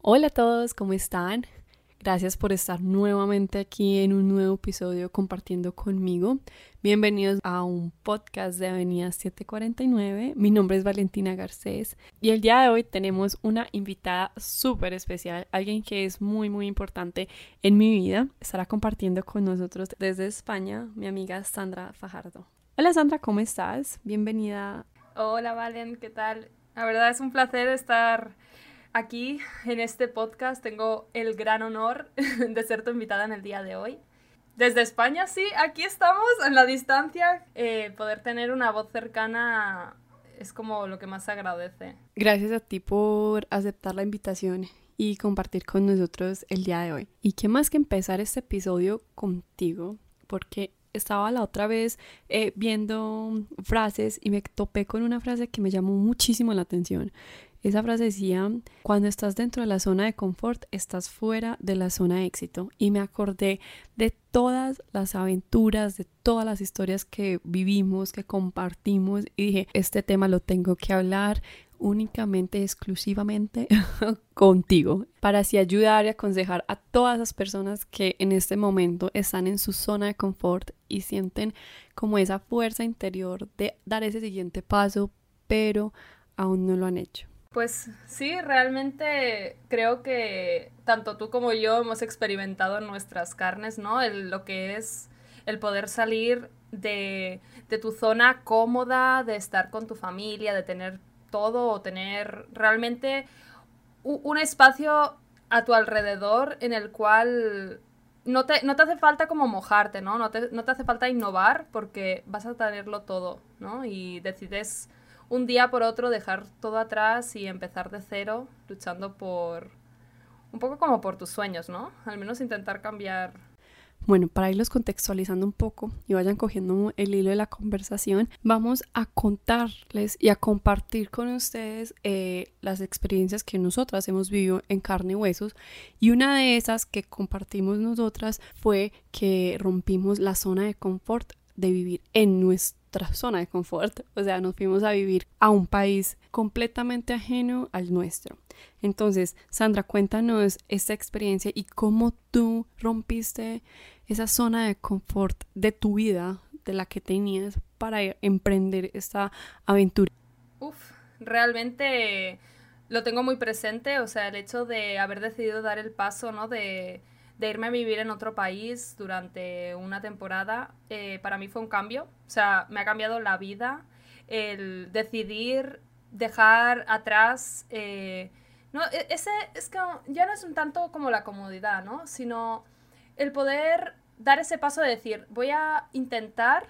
Hola a todos, ¿cómo están? Gracias por estar nuevamente aquí en un nuevo episodio compartiendo conmigo. Bienvenidos a un podcast de Avenida 749. Mi nombre es Valentina Garcés y el día de hoy tenemos una invitada súper especial, alguien que es muy muy importante en mi vida. Estará compartiendo con nosotros desde España mi amiga Sandra Fajardo. Hola Sandra, ¿cómo estás? Bienvenida. Hola Valen, ¿qué tal? La verdad es un placer estar aquí en este podcast. Tengo el gran honor de ser tu invitada en el día de hoy. Desde España, sí, aquí estamos, en la distancia. Eh, poder tener una voz cercana es como lo que más se agradece. Gracias a ti por aceptar la invitación y compartir con nosotros el día de hoy. Y qué más que empezar este episodio contigo, porque estaba la otra vez eh, viendo frases y me topé con una frase que me llamó muchísimo la atención esa frase decía, cuando estás dentro de la zona de confort, estás fuera de la zona de éxito. Y me acordé de todas las aventuras, de todas las historias que vivimos, que compartimos. Y dije, este tema lo tengo que hablar únicamente, exclusivamente contigo, para así ayudar y aconsejar a todas las personas que en este momento están en su zona de confort y sienten como esa fuerza interior de dar ese siguiente paso, pero aún no lo han hecho. Pues sí, realmente creo que tanto tú como yo hemos experimentado en nuestras carnes, ¿no? lo que es el poder salir de, de tu zona cómoda, de estar con tu familia, de tener todo o tener realmente un espacio a tu alrededor en el cual no te, no te hace falta como mojarte, ¿no? No te, no te hace falta innovar porque vas a tenerlo todo, ¿no? Y decides un día por otro dejar todo atrás y empezar de cero, luchando por un poco como por tus sueños, ¿no? Al menos intentar cambiar. Bueno, para irlos contextualizando un poco y vayan cogiendo el hilo de la conversación, vamos a contarles y a compartir con ustedes eh, las experiencias que nosotras hemos vivido en carne y huesos. Y una de esas que compartimos nosotras fue que rompimos la zona de confort de vivir en nuestro zona de confort, o sea, nos fuimos a vivir a un país completamente ajeno al nuestro. Entonces, Sandra, cuéntanos esta experiencia y cómo tú rompiste esa zona de confort de tu vida, de la que tenías para emprender esta aventura. Uf, realmente lo tengo muy presente, o sea, el hecho de haber decidido dar el paso, ¿no? De de irme a vivir en otro país durante una temporada, eh, para mí fue un cambio. O sea, me ha cambiado la vida el decidir dejar atrás... Eh, no, e, ese es que ya no es un tanto como la comodidad, ¿no? Sino el poder dar ese paso de decir, voy a intentar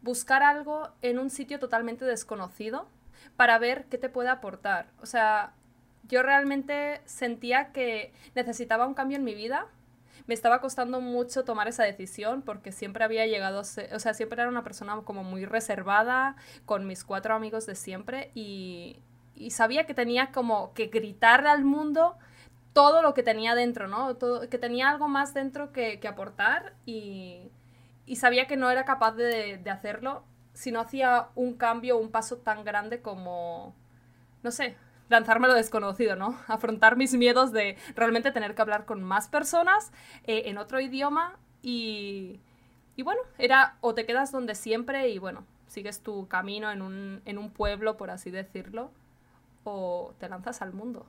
buscar algo en un sitio totalmente desconocido para ver qué te puede aportar. O sea, yo realmente sentía que necesitaba un cambio en mi vida me estaba costando mucho tomar esa decisión porque siempre había llegado, o sea, siempre era una persona como muy reservada con mis cuatro amigos de siempre y, y sabía que tenía como que gritarle al mundo todo lo que tenía dentro, ¿no? Todo, que tenía algo más dentro que, que aportar y, y, sabía que no era capaz de, de hacerlo si no hacía un cambio, un paso tan grande como, no sé, lanzarme lo desconocido, ¿no? Afrontar mis miedos de realmente tener que hablar con más personas eh, en otro idioma y, y bueno, era o te quedas donde siempre y bueno, sigues tu camino en un, en un pueblo, por así decirlo, o te lanzas al mundo.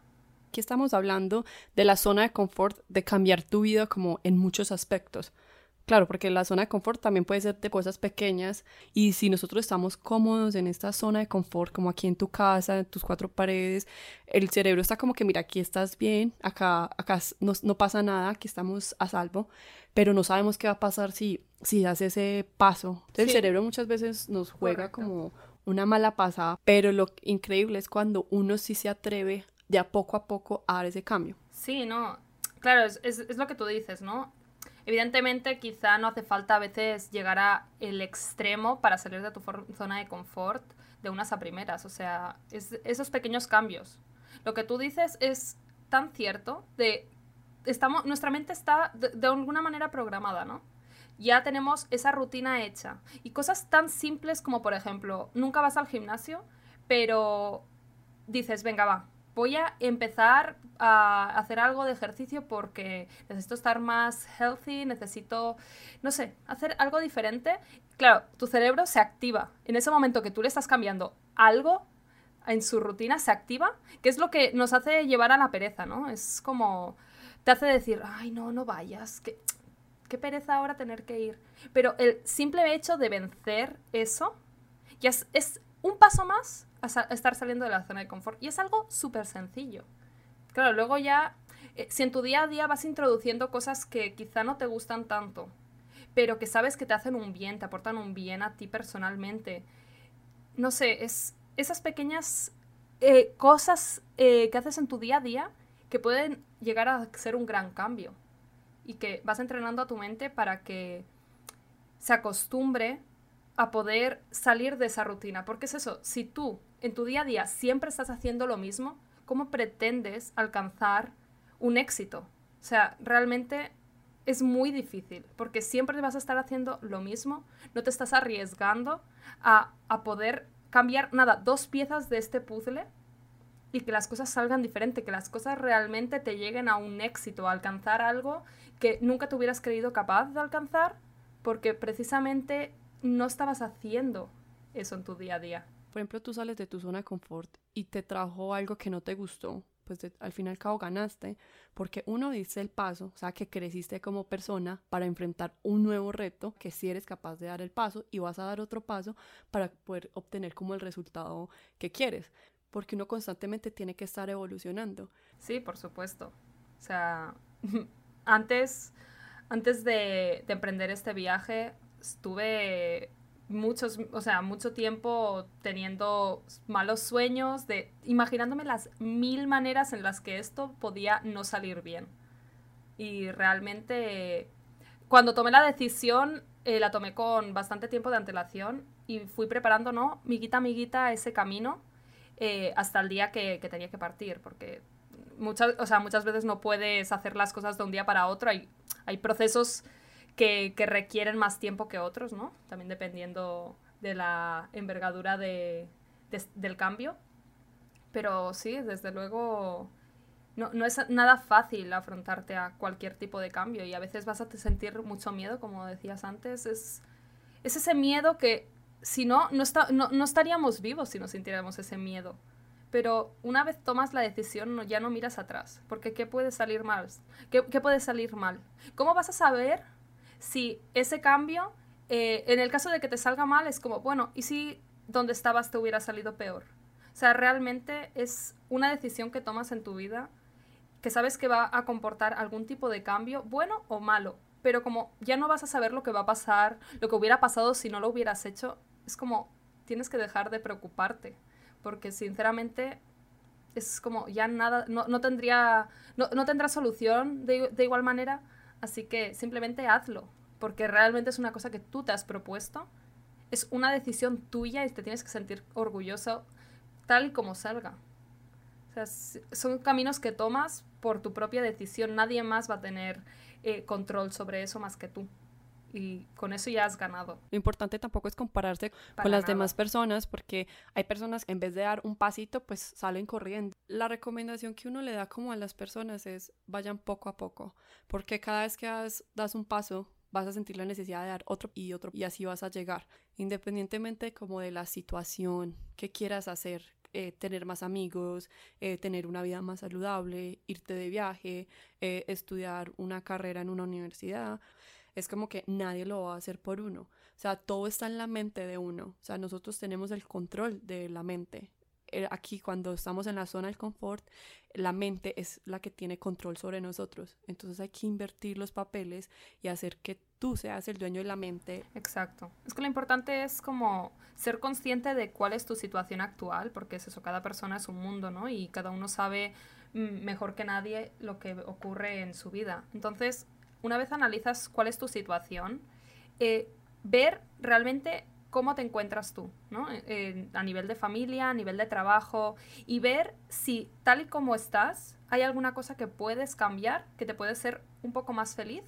Aquí estamos hablando de la zona de confort, de cambiar tu vida como en muchos aspectos. Claro, porque la zona de confort también puede ser de cosas pequeñas y si nosotros estamos cómodos en esta zona de confort, como aquí en tu casa, en tus cuatro paredes, el cerebro está como que, mira, aquí estás bien, acá, acá no, no pasa nada, aquí estamos a salvo, pero no sabemos qué va a pasar si, si das ese paso. el cerebro muchas veces nos juega como una mala pasada, pero lo increíble es cuando uno sí se atreve de a poco a poco a dar ese cambio. Sí, no, claro, es, es, es lo que tú dices, ¿no? Evidentemente, quizá no hace falta a veces llegar a el extremo para salir de tu zona de confort de unas a primeras. O sea, es esos pequeños cambios. Lo que tú dices es tan cierto de estamos nuestra mente está de, de, alguna manera programada, ¿no? Ya tenemos esa rutina hecha y cosas tan simples como por ejemplo, nunca vas al gimnasio, pero dices, "Venga, va, voy a empezar a hacer algo de ejercicio porque necesito estar más healthy, necesito, no sé, hacer algo diferente. Claro, tu cerebro se activa. En ese momento que tú le estás cambiando algo en su rutina, se activa, que es lo que nos hace llevar a la pereza, ¿no? Es como, te hace decir, ay, no, no vayas, que qué pereza ahora tener que ir. Pero el simple hecho de vencer eso ya es, un paso más a, estar saliendo de la zona de confort. Y es algo súper sencillo. Claro, luego ya, eh, si en tu día a día vas introduciendo cosas que quizá no te gustan tanto, pero que sabes que te hacen un bien, te aportan un bien a ti personalmente, no sé, es esas pequeñas eh, cosas eh, que haces en tu día a día que pueden llegar a ser un gran cambio y que vas entrenando a tu mente para que se acostumbre a poder salir de esa rutina. Porque es eso, si tú en tu día a día siempre estás haciendo lo mismo, ¿cómo pretendes alcanzar un éxito? O sea, realmente es muy difícil, porque siempre vas a estar haciendo lo mismo, no te estás arriesgando a, a poder cambiar nada, dos piezas de este puzzle y que las cosas salgan diferente, que las cosas realmente te lleguen a un éxito, a alcanzar algo que nunca te hubieras creído capaz de alcanzar, porque precisamente no estabas haciendo eso en tu día a día. Por ejemplo, tú sales de tu zona de confort y te trajo algo que no te gustó, pues al fin y al cabo ganaste, porque uno dice el paso, o sea, que creciste como persona para enfrentar un nuevo reto, que si eres capaz de dar el paso y vas a dar otro paso para poder obtener como el resultado que quieres porque uno constantemente tiene que estar evolucionando. Sí, por supuesto. O sea, antes, antes de, emprender este viaje, estuve muchos, o sea, mucho tiempo teniendo malos sueños, de imaginándome las mil maneras en las que esto podía no salir bien. Y realmente, cuando tomé la decisión, eh, la tomé con bastante tiempo de antelación y fui preparando, ¿no? Miguita, miguita, ese camino eh, hasta el día que, tenía que partir, porque muchas, o sea, muchas veces no puedes hacer las cosas de un día para otro, hay, hay procesos que, requieren más tiempo que otros, ¿no? También dependiendo de la envergadura de, del cambio. Pero sí, desde luego, no, no, es nada fácil afrontarte a cualquier tipo de cambio y a veces vas a sentir mucho miedo, como decías antes. Es, es ese miedo que si no, no, estaríamos vivos si no sintiéramos ese miedo. Pero una vez tomas la decisión, ya no miras atrás, porque ¿qué puede salir mal? ¿Qué, puede salir mal? ¿Cómo vas a saber si ese cambio, eh, en el caso de que te salga mal, es como, bueno, ¿y si donde estabas te hubiera salido peor? O sea, realmente es una decisión que tomas en tu vida que sabes que va a comportar algún tipo de cambio, bueno o malo, pero como ya no vas a saber lo que va a pasar, lo que hubiera pasado si no lo hubieras hecho, es como, tienes que dejar de preocuparte, porque sinceramente es como, ya nada, no, no tendría, no, no tendrá solución de, de igual manera, así que simplemente hazlo, porque realmente es una cosa que tú te has propuesto, es una decisión tuya y te tienes que sentir orgulloso tal y como salga. O sea, son caminos que tomas por tu propia decisión. Nadie más va a tener eh, control sobre eso más que tú y con eso ya has ganado. Lo importante tampoco es compararse con las demás personas porque hay personas que en vez de dar un pasito pues salen corriendo. La recomendación que uno le da como a las personas es vayan poco a poco porque cada vez que das, un paso vas a sentir la necesidad de dar otro y otro y así vas a llegar independientemente como de la situación que quieras hacer eh, tener más amigos, eh, tener una vida más saludable, irte de viaje, eh, estudiar una carrera en una universidad es como que nadie lo va a hacer por uno. O sea, todo está en la mente de uno. O sea, nosotros tenemos el control de la mente. Eh, aquí cuando estamos en la zona del confort, la mente es la que tiene control sobre nosotros. Entonces hay que invertir los papeles y hacer que tú seas el dueño de la mente. Exacto. Es que lo importante es como ser consciente de cuál es tu situación actual, porque es eso, cada persona es un mundo, ¿no? Y cada uno sabe mm, mejor que nadie lo que ocurre en su vida. Entonces, una vez analizas cuál es tu situación, eh, ver realmente cómo te encuentras tú, ¿no? a nivel de familia, a nivel de trabajo, y ver si tal y como estás, hay alguna cosa que puedes cambiar, que te puede ser un poco más feliz,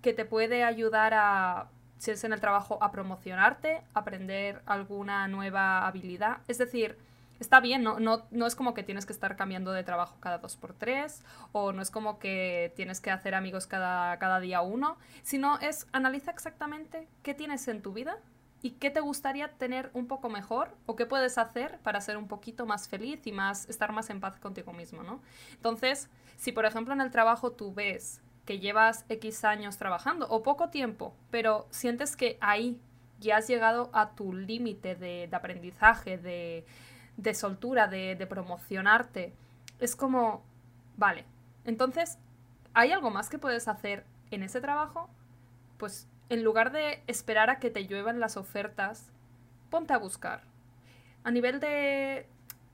que te puede ayudar a, si es en el trabajo, a promocionarte, aprender alguna nueva habilidad. Es decir, está bien, no, no, no es como que tienes que estar cambiando de trabajo cada dos por tres, o no es como que tienes que hacer amigos cada, cada día uno, sino es analiza exactamente qué tienes en tu vida y qué te gustaría tener un poco mejor o qué puedes hacer para ser un poquito más feliz y más estar más en paz contigo mismo, ¿no? Entonces, si por ejemplo en el trabajo tú ves que llevas X años trabajando o poco tiempo, pero sientes que ahí ya has llegado a tu límite de, de aprendizaje, de, de soltura, de, de promocionarte. Es como, vale, entonces, ¿hay algo más que puedes hacer en ese trabajo? Pues en lugar de esperar a que te lluevan las ofertas, ponte a buscar. A nivel de,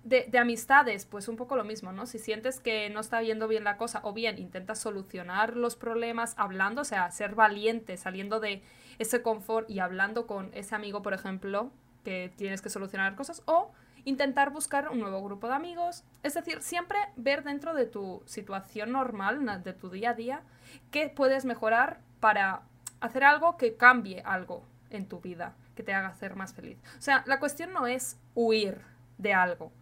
de, de, amistades, pues un poco lo mismo, ¿no? Si sientes que no está yendo bien la cosa, o bien intentas solucionar los problemas hablando, o sea, ser valiente, saliendo de ese confort y hablando con ese amigo, por ejemplo, que tienes que solucionar cosas, o intentar buscar un nuevo grupo de amigos, es decir, siempre ver dentro de tu situación normal, de tu día a día, qué puedes mejorar para hacer algo que cambie algo en tu vida, que te haga ser más feliz. O sea, la cuestión no es huir de algo.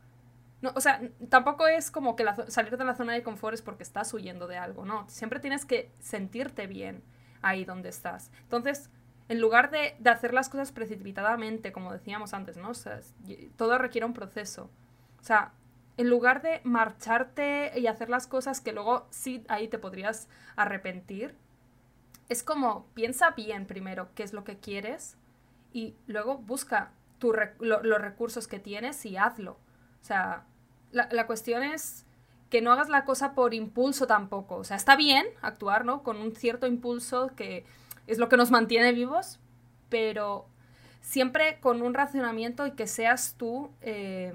No, o sea, tampoco es como que la, salir de la zona de confort es porque estás huyendo de algo, no. Siempre tienes que sentirte bien ahí donde estás. Entonces, en lugar de, de, hacer las cosas precipitadamente, como decíamos antes, ¿no? Todo requiere un proceso. O sea, en lugar de marcharte y hacer las cosas que luego sí ahí te podrías arrepentir, es como piensa bien primero qué es lo que quieres y luego busca tu lo, los recursos que tienes y hazlo. O sea, la, la cuestión es que no hagas la cosa por impulso tampoco. O sea, está bien actuar, ¿no? Con un cierto impulso que es lo que nos mantiene vivos, pero siempre con un racionamiento y que seas tú eh,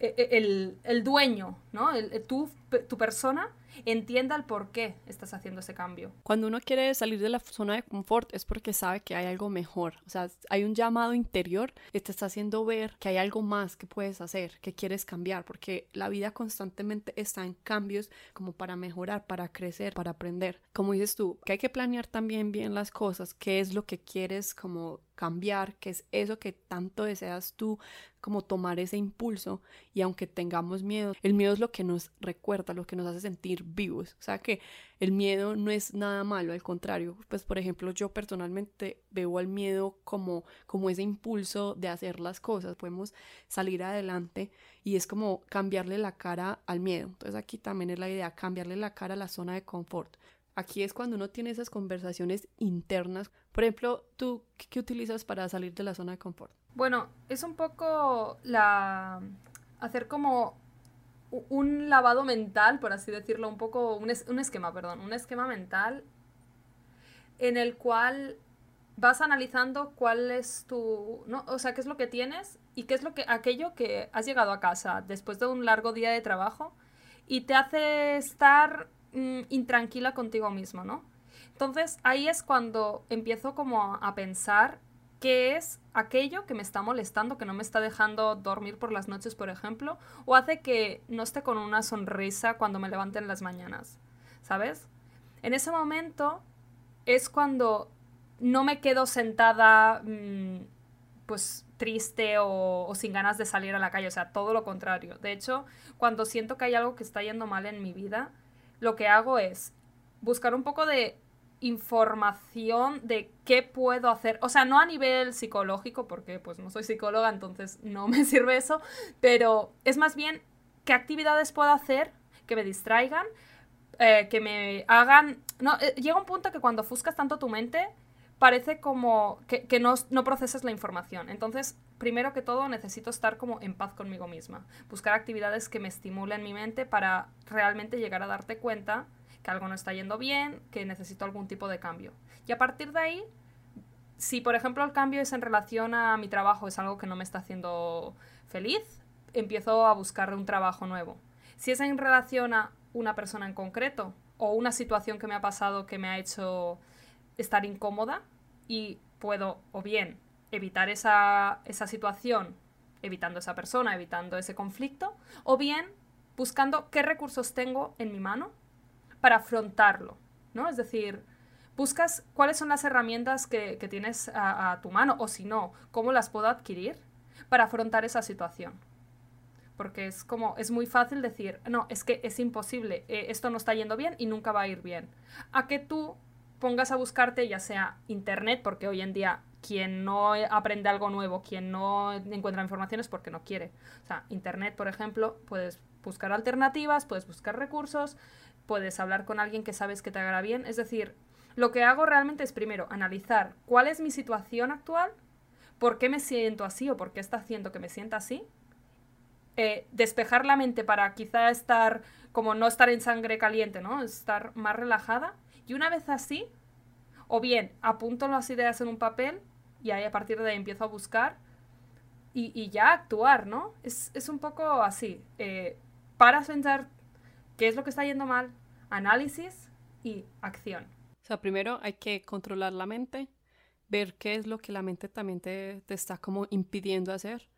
e, e, el, el, dueño, ¿no? El, tú, tu persona entienda el por qué estás haciendo ese cambio. Cuando uno quiere salir de la zona de confort es porque sabe que hay algo mejor, o sea, hay un llamado interior que te está haciendo ver que hay algo más que puedes hacer, que quieres cambiar, porque la vida constantemente está en cambios como para mejorar, para crecer, para aprender. Como dices tú, que hay que planear también bien las cosas, qué es lo que quieres como cambiar, qué es eso que tanto deseas tú, como tomar ese impulso y aunque tengamos miedo, el miedo es lo que nos recuerda, lo que nos hace sentir vivos. O sea que el miedo no es nada malo, al contrario. Pues por ejemplo, yo personalmente veo al miedo como, como ese impulso de hacer las cosas. Podemos salir adelante y es como cambiarle la cara al miedo. Entonces aquí también es la idea, cambiarle la cara a la zona de confort. Aquí es cuando uno tiene esas conversaciones internas. Por ejemplo, ¿tú qué utilizas para salir de la zona de confort? Bueno, es un poco la... hacer como un lavado mental, por así decirlo, un poco, un, es, un, esquema, perdón, un esquema mental en el cual vas analizando cuál es tu, ¿no? O sea, qué es lo que tienes y qué es lo que, aquello que has llegado a casa después de un largo día de trabajo y te hace estar mmm, intranquila contigo mismo, ¿no? Entonces ahí es cuando empiezo como a pensar qué es aquello que me está molestando, que no me está dejando dormir por las noches, por ejemplo, o hace que no esté con una sonrisa cuando me levante en las mañanas, ¿sabes? En ese momento es cuando no me quedo sentada mmm, pues triste o, sin ganas de salir a la calle, o sea, todo lo contrario. De hecho, cuando siento que hay algo que está yendo mal en mi vida, lo que hago es buscar un poco de información de qué puedo hacer, o sea, no a nivel psicológico, porque pues no soy psicóloga, entonces no me sirve eso, pero es más bien qué actividades puedo hacer que me distraigan, eh, que me hagan... No, eh, llega un punto que cuando ofuscas tanto tu mente, parece como que, no, no procesas la información. Entonces, primero que todo, necesito estar como en paz conmigo misma, buscar actividades que me estimulen mi mente para realmente llegar a darte cuenta que algo no está yendo bien, que necesito algún tipo de cambio. Y a partir de ahí, si por ejemplo el cambio es en relación a mi trabajo, es algo que no me está haciendo feliz, empiezo a buscar un trabajo nuevo. Si es en relación a una persona en concreto o una situación que me ha pasado que me ha hecho estar incómoda y puedo o bien evitar esa, esa situación evitando esa persona, evitando ese conflicto, o bien buscando qué recursos tengo en mi mano para afrontarlo, ¿no? Es decir, buscas cuáles son las herramientas que, que tienes a, a, tu mano o si no, cómo las puedo adquirir para afrontar esa situación. porque es como, es muy fácil decir, no, es que es imposible, eh, esto no está yendo bien y nunca va a ir bien. A que tú pongas a buscarte ya sea internet, porque hoy en día quien no aprende algo nuevo, quien no encuentra información es porque no quiere. O sea, internet, por ejemplo, puedes buscar alternativas, puedes buscar recursos, puedes hablar con alguien que sabes que te hará bien. Es decir, lo que hago realmente es primero analizar cuál es mi situación actual, por qué me siento así o por qué está haciendo que me sienta así. Eh, despejar la mente para quizá estar como no estar en sangre caliente, ¿no? Estar más relajada. Y una vez así, o bien apunto las ideas en un papel y ahí a partir de ahí empiezo a buscar y, ya actuar, ¿no? Es, un poco así. Eh, para pensar qué es lo que está yendo mal, análisis y acción. O sea, primero hay que controlar la mente, ver qué es lo que la mente también te, te está como impidiendo hacer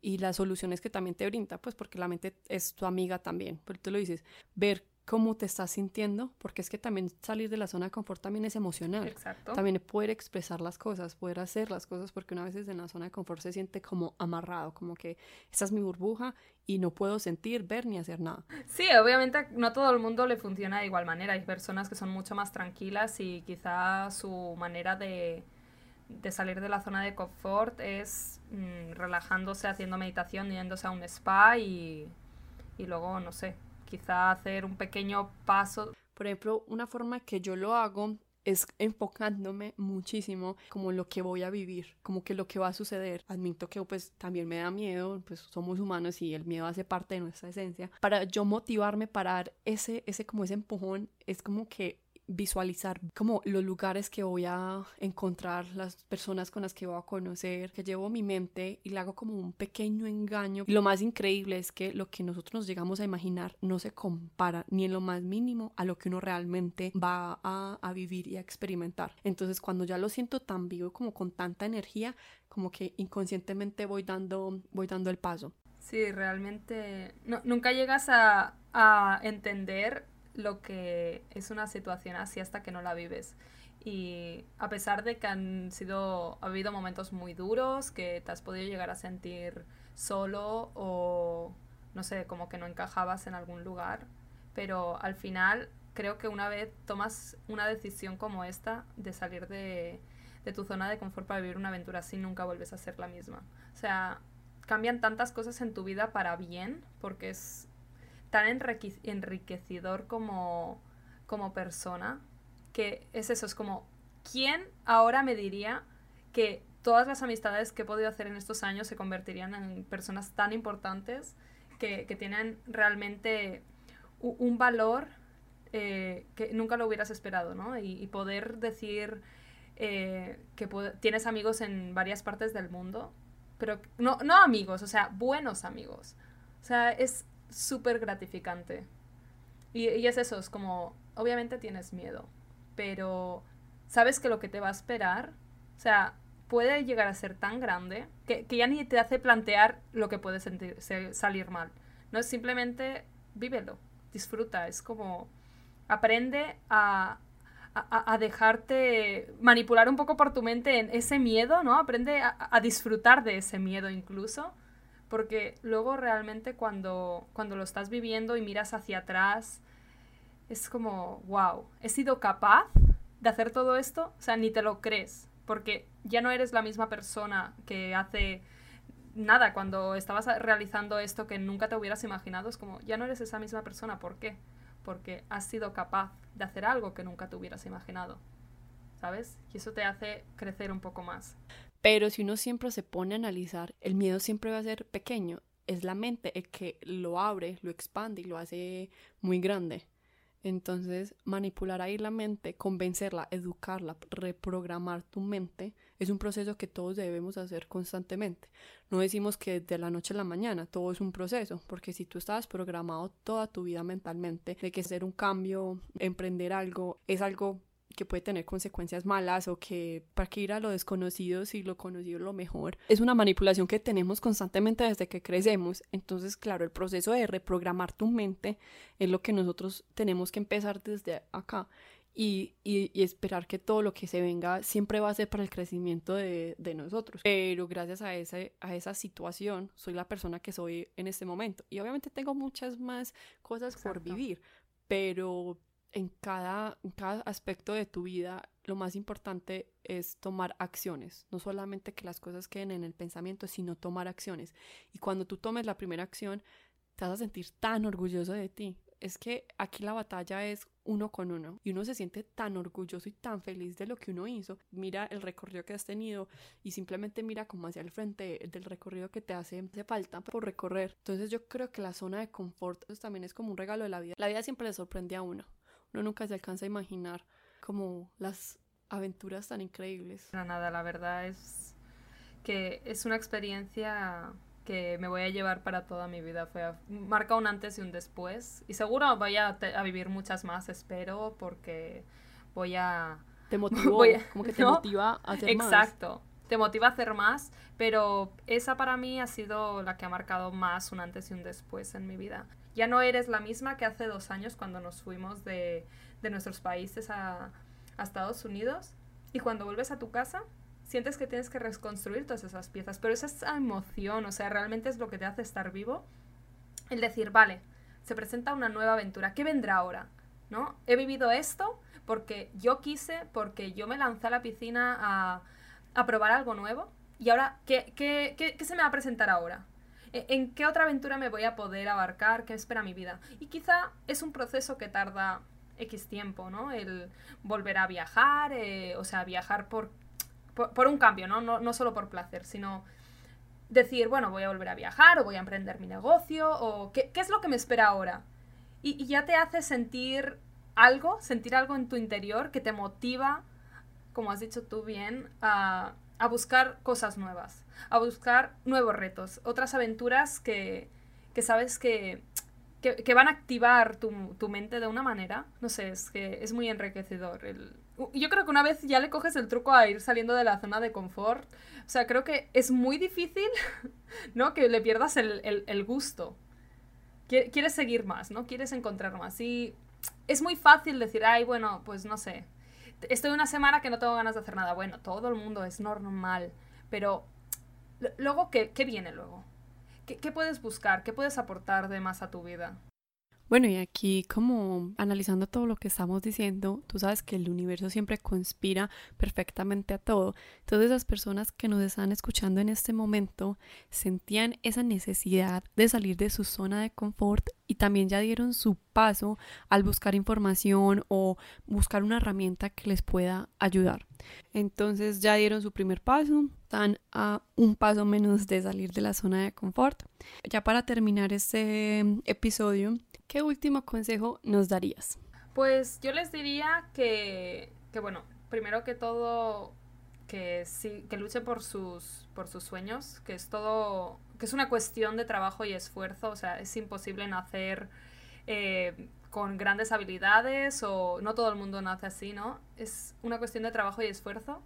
y las soluciones que también te brinda, pues porque la mente es tu amiga también, por tú lo dices, ver cómo te estás sintiendo, porque es que también salir de la zona de confort también es emocional. Exacto. También poder expresar las cosas, poder hacer las cosas, porque una vez en la zona de confort se siente como amarrado, como que esta es mi burbuja y no puedo sentir, ver ni hacer nada. Sí, obviamente no todo el mundo le funciona de igual manera. Hay personas que son mucho más tranquilas y quizá su manera de, de salir de la zona de confort es mm, relajándose, haciendo meditación, yéndose a un spa y, y luego, no sé, quizá hacer un pequeño paso. Por ejemplo, una forma que yo lo hago es enfocándome muchísimo como lo que voy a vivir, como que lo que va a suceder. Admito que pues también me da miedo, pues somos humanos y el miedo hace parte de nuestra esencia. Para yo motivarme para dar ese, ese como ese empujón, es como que visualizar como los lugares que voy a encontrar, las personas con las que voy a conocer, que llevo mi mente y le hago como un pequeño engaño. Y lo más increíble es que lo que nosotros nos llegamos a imaginar no se compara ni en lo más mínimo a lo que uno realmente va a, a vivir y a experimentar. Entonces cuando ya lo siento tan vivo como con tanta energía, como que inconscientemente voy dando, voy dando el paso. Sí, realmente no, nunca llegas a, a entender lo que es una situación así hasta que no la vives. Y a pesar de que han sido, ha habido momentos muy duros, que te has podido llegar a sentir solo o, no sé, como que no encajabas en algún lugar, pero al final creo que una vez tomas una decisión como esta de salir de, de tu zona de confort para vivir una aventura así, nunca vuelves a ser la misma. O sea, cambian tantas cosas en tu vida para bien, porque es tan enriquecedor como, como persona, que es eso, es como, ¿quién ahora me diría que todas las amistades que he podido hacer en estos años se convertirían en personas tan importantes que, tienen realmente un valor eh, que nunca lo hubieras esperado, ¿no? Y, poder decir eh, que tienes amigos en varias partes del mundo, pero no, no amigos, o sea, buenos amigos. O sea, es súper gratificante. Y, y, es eso, es como, obviamente tienes miedo, pero sabes que lo que te va a esperar, o sea, puede llegar a ser tan grande que, que ya ni te hace plantear lo que puede sentir, salir mal. No es simplemente vívelo, disfruta, es como aprende a, a, a, dejarte manipular un poco por tu mente en ese miedo, ¿no? Aprende a, a disfrutar de ese miedo incluso porque luego realmente cuando, cuando lo estás viviendo y miras hacia atrás, es como, wow, he sido capaz de hacer todo esto, o sea, ni te lo crees, porque ya no eres la misma persona que hace nada cuando estabas realizando esto que nunca te hubieras imaginado, es como, ya no eres esa misma persona, ¿por qué? Porque has sido capaz de hacer algo que nunca te hubieras imaginado, ¿sabes? Y eso te hace crecer un poco más. Pero si uno siempre se pone a analizar, el miedo siempre va a ser pequeño. Es la mente el que lo abre, lo expande y lo hace muy grande. Entonces, manipular ahí la mente, convencerla, educarla, reprogramar tu mente, es un proceso que todos debemos hacer constantemente. No decimos que de la noche a la mañana, todo es un proceso, porque si tú estabas programado toda tu vida mentalmente de que hacer un cambio, emprender algo, es algo que puede tener consecuencias malas o que para qué ir a lo desconocido si lo conocido es lo mejor. Es una manipulación que tenemos constantemente desde que crecemos. Entonces, claro, el proceso de reprogramar tu mente es lo que nosotros tenemos que empezar desde acá. y, y, esperar que todo lo que se venga siempre va a ser para el crecimiento de, de nosotros. Pero gracias a, ese, a esa situación soy la persona que soy en este momento. Y obviamente tengo muchas más cosas por vivir, pero en cada, en cada aspecto de tu vida lo más importante es tomar acciones, no solamente que las cosas queden en el pensamiento, sino tomar acciones. Y cuando tú tomes la primera acción, te vas a sentir tan orgulloso de ti. Es que aquí la batalla es uno con uno y uno se siente tan orgulloso y tan feliz de lo que uno hizo. Mira el recorrido que has tenido y simplemente mira como hacia el frente del recorrido que te hace, hace falta por recorrer. Entonces yo creo que la zona de confort pues, también es como un regalo de la vida. La vida siempre le sorprende a uno. Uno nunca se alcanza a imaginar como las aventuras tan increíbles. No, nada, la verdad es que es una experiencia que me voy a llevar para toda mi vida. Fue marca un antes y un después. Y seguro voy a, vivir muchas más, espero, porque voy a... Te motivó, como que te motiva a hacer más. Exacto, te motiva a hacer más, pero esa para mí ha sido la que ha marcado más un antes y un después en mi vida. Ya no eres la misma que hace dos años cuando nos fuimos de, de nuestros países a, a Estados Unidos y cuando vuelves a tu casa sientes que tienes que reconstruir todas esas piezas, pero esa es esa emoción, o sea, realmente es lo que te hace estar vivo. El decir, vale, se presenta una nueva aventura, ¿qué vendrá ahora? ¿No? He vivido esto porque yo quise, porque yo me lancé a la piscina a, a probar algo nuevo y ahora, ¿qué, qué, qué, qué se me va a presentar ahora? ¿E, ¿En qué otra aventura me voy a poder abarcar? ¿Qué espera mi vida? Y quizá es un proceso que tarda X tiempo, ¿no? El volver a viajar, eh, o sea, viajar por por, un cambio, ¿no? ¿no? solo por placer, sino decir, bueno, voy a volver a viajar o voy a emprender mi negocio o qué, es lo que me espera ahora. Y, ya te hace sentir algo, sentir algo en tu interior que te motiva, como has dicho tú bien, a, buscar cosas nuevas, a buscar nuevos retos, otras aventuras que, que sabes que, que, van a activar tu, tu, mente de una manera, no sé, es que es muy enriquecedor el, yo creo que una vez ya le coges el truco a ir saliendo de la zona de confort, o sea, creo que es muy difícil, ¿no? Que le pierdas el, gusto. Quieres seguir más, ¿no? Quieres encontrar más. Y es muy fácil decir, ay, bueno, pues no sé, estoy una semana que no tengo ganas de hacer nada. Bueno, todo el mundo es normal, pero luego, ¿qué, qué viene luego? ¿Qué, ¿Qué puedes buscar? ¿Qué puedes aportar de más a tu vida? Bueno, y aquí como analizando todo lo que estamos diciendo, tú sabes que el universo siempre conspira perfectamente a todo. Entonces esas personas que nos están escuchando en este momento sentían esa necesidad de salir de su zona de confort y también ya dieron su paso al buscar información o buscar una herramienta que les pueda ayudar. Entonces ya dieron su primer paso, están a un paso menos de salir de la zona de confort. Ya para terminar este episodio, ¿Qué último consejo nos darías? Pues yo les diría que, que bueno, primero que todo, que sí, que luchen por sus, por sus sueños, que es todo, que es una cuestión de trabajo y esfuerzo, o sea, es imposible nacer eh, con grandes habilidades o no todo el mundo nace así, ¿no? Es una cuestión de trabajo y esfuerzo.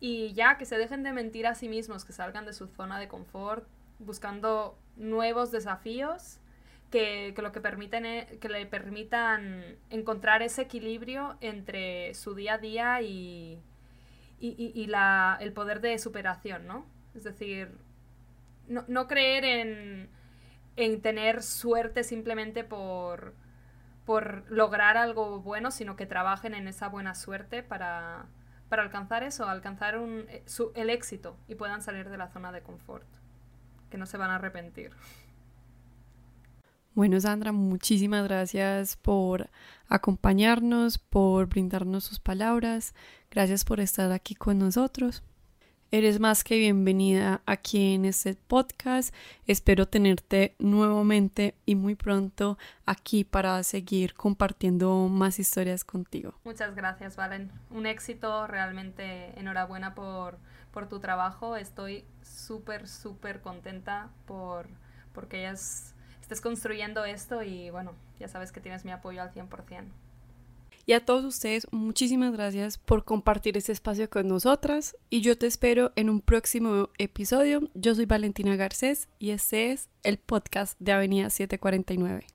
Y ya que se dejen de mentir a sí mismos, que salgan de su zona de confort, buscando nuevos desafíos que, lo que, permiten, e, que le permitan encontrar ese equilibrio entre su día a día y, y, la, el poder de superación, ¿no? Es decir, no, no creer en, en, tener suerte simplemente por, por lograr algo bueno, sino que trabajen en esa buena suerte para, para alcanzar eso, alcanzar un, eh, su, el éxito y puedan salir de la zona de confort, que no se van a arrepentir. Bueno, Sandra, muchísimas gracias por acompañarnos, por brindarnos sus palabras. Gracias por estar aquí con nosotros. Eres más que bienvenida aquí en este podcast. Espero tenerte nuevamente y muy pronto aquí para seguir compartiendo más historias contigo. Muchas gracias, Valen. Un éxito, realmente enhorabuena por, por tu trabajo. Estoy súper, súper contenta por porque hayas estés construyendo esto y bueno, ya sabes que tienes mi apoyo al 100%. Y a todos ustedes, muchísimas gracias por compartir este espacio con nosotras y yo te espero en un próximo episodio. Yo soy Valentina Garcés y este es el podcast de Avenida 749.